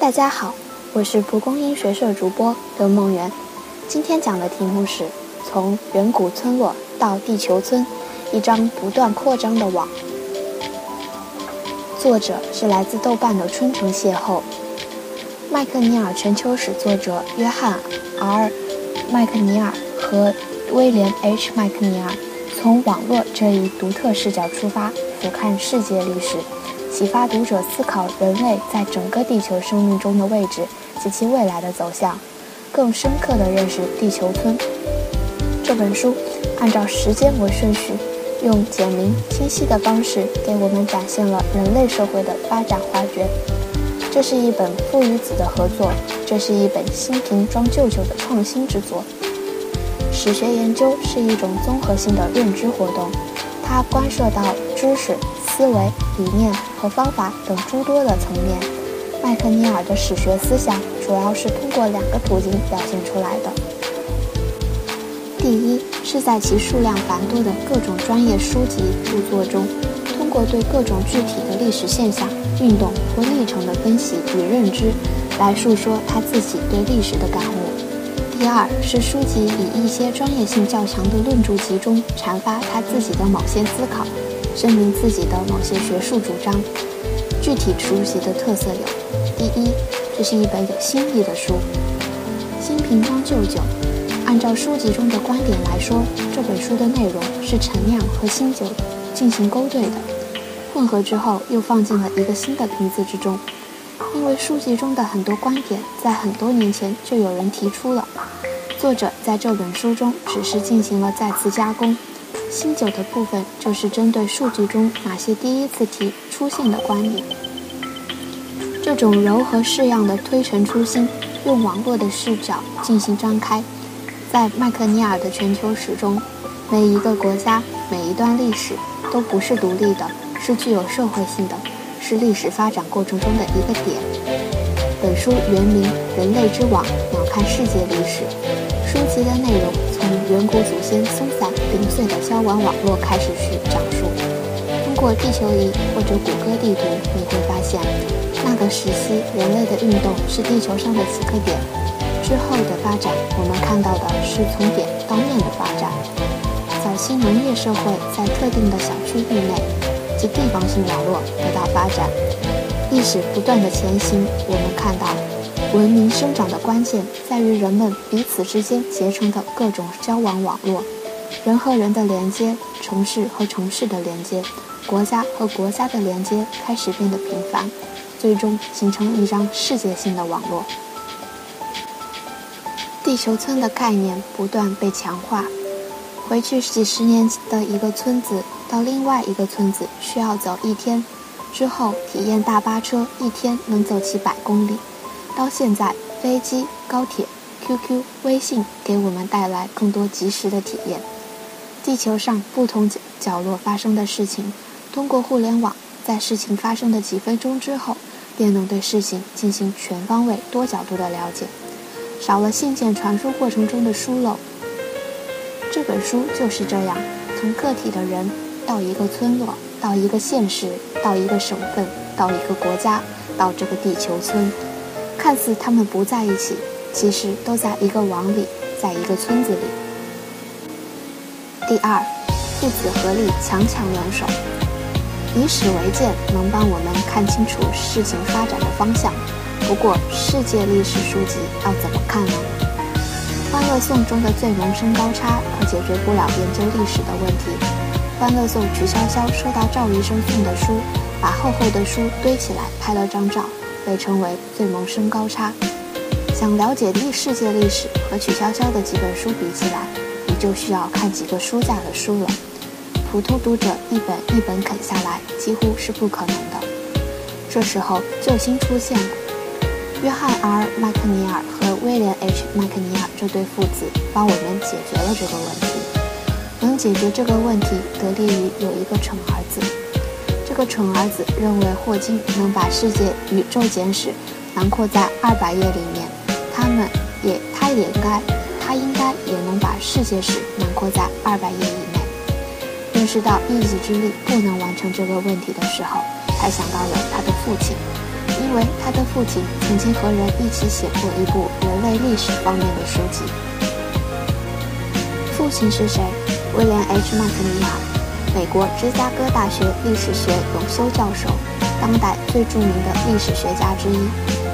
大家好，我是蒲公英学社主播刘梦圆。今天讲的题目是从远古村落到地球村，一张不断扩张的网。作者是来自豆瓣的春城邂逅。麦克尼尔全球史作者约翰 ·R· 麦克尼尔和威廉 ·H· 麦克尼尔从网络这一独特视角出发，俯瞰世界历史。启发读者思考人类在整个地球生命中的位置及其未来的走向，更深刻地认识地球村。这本书按照时间为顺序，用简明清晰的方式给我们展现了人类社会的发展画卷。这是一本父与子的合作，这是一本新瓶装旧酒的创新之作。史学研究是一种综合性的认知活动，它关涉到知识。思维、理念和方法等诸多的层面，麦克尼尔的史学思想主要是通过两个途径表现出来的。第一，是在其数量繁多的各种专业书籍著作中，通过对各种具体的历史现象、运动或历程的分析与认知，来述说他自己对历史的感悟。第二，是书籍以一些专业性较强的论著集中阐发他自己的某些思考。声明自己的某些学术主张。具体书籍的特色有：第一，这是一本有新意的书，新瓶装旧酒。按照书籍中的观点来说，这本书的内容是陈酿和新酒进行勾兑的，混合之后又放进了一个新的瓶子之中。因为书籍中的很多观点在很多年前就有人提出了，作者在这本书中只是进行了再次加工。新酒的部分就是针对数据中哪些第一次提出现的观点。这种柔和式样的推陈出新，用网络的视角进行张开。在麦克尼尔的全球史中，每一个国家、每一段历史都不是独立的，是具有社会性的，是历史发展过程中的一个点。本书原名《人类之网：鸟瞰世界历史》，书籍的内容远古祖先松散。零碎的交往网络开始去讲述。通过地球仪或者谷歌地图，你会发现，那个时期人类的运动是地球上的几个点。之后的发展，我们看到的是从点到面的发展。早期农业社会在特定的小区域内及地方性网络得到发展。历史不断的前行，我们看到，文明生长的关键在于人们彼此之间结成的各种交往网络。人和人的连接，城市和城市的连接，国家和国家的连接开始变得频繁，最终形成一张世界性的网络。地球村的概念不断被强化。回去几十年的一个村子到另外一个村子需要走一天，之后体验大巴车一天能走几百公里，到现在飞机、高铁、QQ、微信给我们带来更多及时的体验。地球上不同角角落发生的事情，通过互联网，在事情发生的几分钟之后，便能对事情进行全方位、多角度的了解，少了信件传输过程中的疏漏。这本书就是这样，从个体的人到一个村落，到一个县市，到一个省份，到一个国家，到这个地球村，看似他们不在一起，其实都在一个网里，在一个村子里。第二，父子合力，强强联手，以史为鉴，能帮我们看清楚事情发展的方向。不过，世界历史书籍要怎么看呢？《欢乐颂》中的最萌身高差可解决不了研究历史的问题。《欢乐颂》曲筱绡收到赵医生送的书，把厚厚的书堆起来拍了张照，被称为最萌身高差。想了解历世界历史，和曲筱绡的几本书比起来。你就需要看几个书架的书了，普通读者一本一本啃下来几乎是不可能的。这时候救星出现了，约翰 ·R· 麦克尼尔和威廉 ·H· 麦克尼尔这对父子帮我们解决了这个问题。能解决这个问题，得力于有一个蠢儿子。一个蠢儿子认为霍金能把世界宇宙简史囊括在二百页里面，他们也，他也该。他应该也能把世界史囊括在二百页以内。认识到一己之力不能完成这个问题的时候，他想到了他的父亲，因为他的父亲曾经和人一起写过一部人类历史方面的书籍。父亲是谁？威廉 ·H· 麦克尼尔，美国芝加哥大学历史学永修教授，当代最著名的历史学家之一，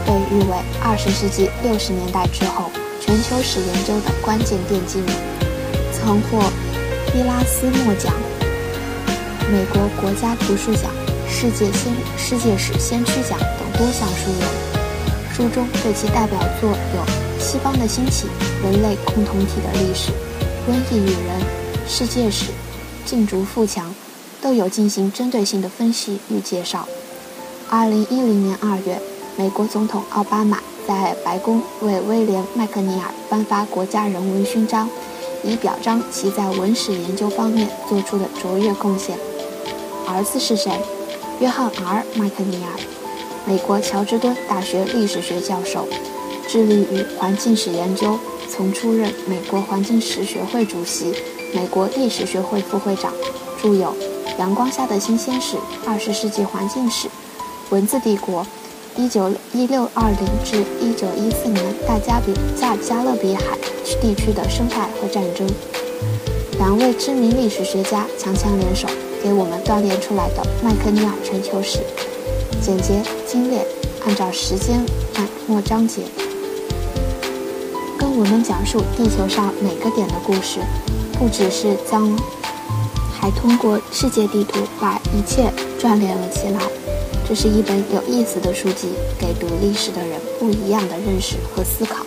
被誉为二十世纪六十年代之后全球史研究的关键奠基人，曾获伊拉斯莫奖、美国国家图书奖。世界先世界史先驱奖等多项殊荣，书中对其代表作有《西方的兴起》《人类共同体的历史》《瘟疫与人》《世界史》《禁足富强》都有进行针对性的分析与介绍。二零一零年二月，美国总统奥巴马在白宫为威廉·麦克尼尔颁发国家人文勋章，以表彰其在文史研究方面做出的卓越贡献。儿子是谁？约翰 ·R· 麦克尼尔，美国乔治敦大学历史学教授，致力于环境史研究，曾出任美国环境史学会主席、美国历史学会副会长，著有《阳光下的新鲜史》《二十世纪环境史》《文字帝国》《一九一六二零至一九一四年大加比加加勒比海地区的生态和战争》。两位知名历史学家强强联手。给我们锻炼出来的麦克尼尔全球史，简洁精炼，按照时间按末章节，跟我们讲述地球上每个点的故事，不只是将，还通过世界地图把一切串联了起来。这是一本有意思的书籍，给读历史的人不一样的认识和思考。